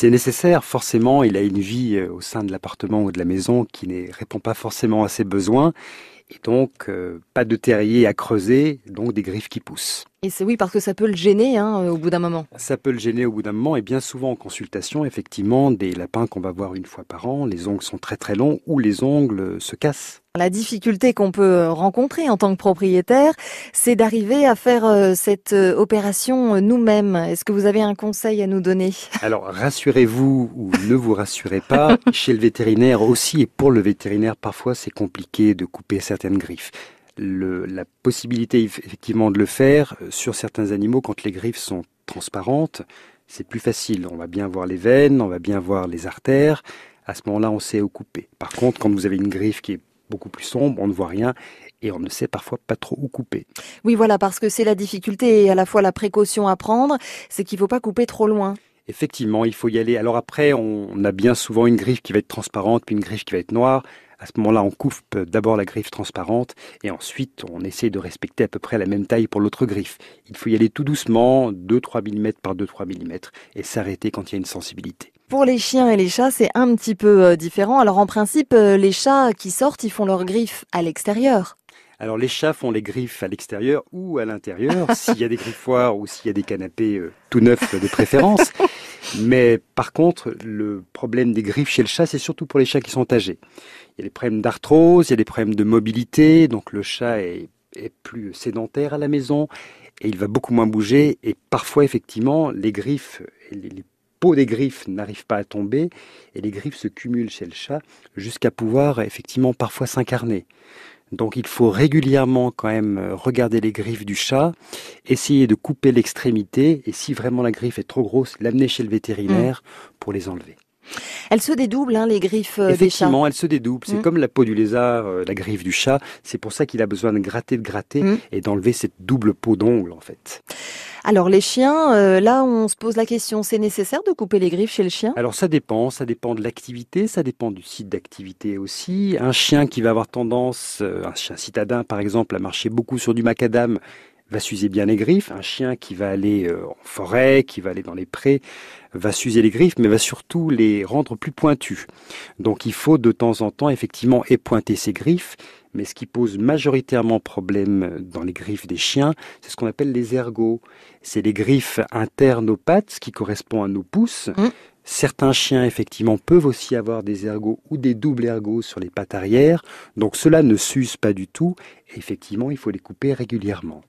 C'est nécessaire, forcément, il a une vie euh, au sein de l'appartement ou de la maison qui ne répond pas forcément à ses besoins. Et donc, euh, pas de terrier à creuser, donc des griffes qui poussent. Et c'est oui, parce que ça peut le gêner hein, au bout d'un moment. Ça peut le gêner au bout d'un moment, et bien souvent en consultation, effectivement, des lapins qu'on va voir une fois par an, les ongles sont très très longs ou les ongles se cassent. La difficulté qu'on peut rencontrer en tant que propriétaire, c'est d'arriver à faire euh, cette euh, opération nous-mêmes. Est-ce que vous avez un conseil à nous donner? Alors rassurez-vous ou ne vous rassurez pas, chez le vétérinaire aussi, et pour le vétérinaire parfois c'est compliqué de couper certaines griffes le, la possibilité effectivement de le faire euh, sur certains animaux quand les griffes sont transparentes, c'est plus facile. On va bien voir les veines, on va bien voir les artères. À ce moment-là, on sait où couper. Par contre, quand vous avez une griffe qui est beaucoup plus sombre, on ne voit rien et on ne sait parfois pas trop où couper. Oui, voilà, parce que c'est la difficulté et à la fois la précaution à prendre, c'est qu'il ne faut pas couper trop loin. Effectivement, il faut y aller. Alors après, on a bien souvent une griffe qui va être transparente, puis une griffe qui va être noire. À ce moment-là, on coupe d'abord la griffe transparente et ensuite on essaie de respecter à peu près la même taille pour l'autre griffe. Il faut y aller tout doucement, 2-3 mm par 2-3 mm et s'arrêter quand il y a une sensibilité. Pour les chiens et les chats, c'est un petit peu euh, différent. Alors en principe, euh, les chats qui sortent, ils font leurs griffes à l'extérieur. Alors les chats font les griffes à l'extérieur ou à l'intérieur, s'il y a des griffoirs ou s'il y a des canapés euh, tout neufs de préférence. Mais par contre, le problème des griffes chez le chat, c'est surtout pour les chats qui sont âgés. Il y a des problèmes d'arthrose, il y a des problèmes de mobilité, donc le chat est, plus sédentaire à la maison et il va beaucoup moins bouger et parfois effectivement les griffes, les, peaux des griffes n'arrivent pas à tomber et les griffes se cumulent chez le chat jusqu'à pouvoir effectivement parfois s'incarner. Donc il faut régulièrement quand même regarder les griffes du chat, essayer de couper l'extrémité et si vraiment la griffe est trop grosse, l'amener chez le vétérinaire mmh. pour les enlever. Elles se dédoublent, hein, les griffes euh, des chats. Effectivement, elles se dédoublent. C'est mm. comme la peau du lézard, euh, la griffe du chat. C'est pour ça qu'il a besoin de gratter, de gratter mm. et d'enlever cette double peau d'ongle, en fait. Alors les chiens, euh, là on se pose la question, c'est nécessaire de couper les griffes chez le chien? Alors ça dépend, ça dépend de l'activité, ça dépend du site d'activité aussi. Un chien qui va avoir tendance, un chien citadin par exemple, à marcher beaucoup sur du macadam, va s'user bien les griffes. Un chien qui va aller en forêt, qui va aller dans les prés, va s'user les griffes, mais va surtout les rendre plus pointues. Donc il faut de temps en temps effectivement épointer ses griffes, mais ce qui pose majoritairement problème dans les griffes des chiens, c'est ce qu'on appelle les ergots. C'est les griffes internes aux pattes, ce qui correspond à nos pouces. Mmh. Certains chiens, effectivement, peuvent aussi avoir des ergots ou des doubles ergots sur les pattes arrière. Donc cela ne s'use pas du tout. Et effectivement, il faut les couper régulièrement.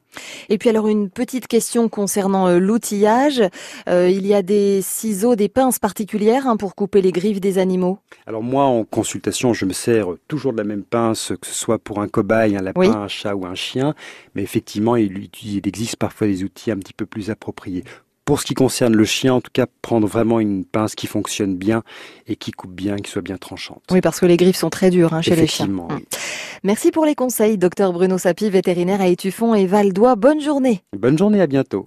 Et puis alors une petite question concernant euh, l'outillage. Euh, il y a des ciseaux, des pinces particulières hein, pour couper les griffes des animaux? Alors moi, en consultation, je me sers toujours de la même pince, que ce soit pour un cobaye, un lapin, un chat ou un chien. Mais effectivement, il, il existe parfois des outils un petit peu plus appropriés. Pour ce qui concerne le chien, en tout cas, prendre vraiment une pince qui fonctionne bien et qui coupe bien, qui soit bien tranchante. Oui, parce que les griffes sont très dures hein, chez les chiens. Oui. Merci pour les conseils, docteur Bruno Sapi, vétérinaire à Étuffon et Val d'Oie. Bonne journée. Bonne journée, à bientôt.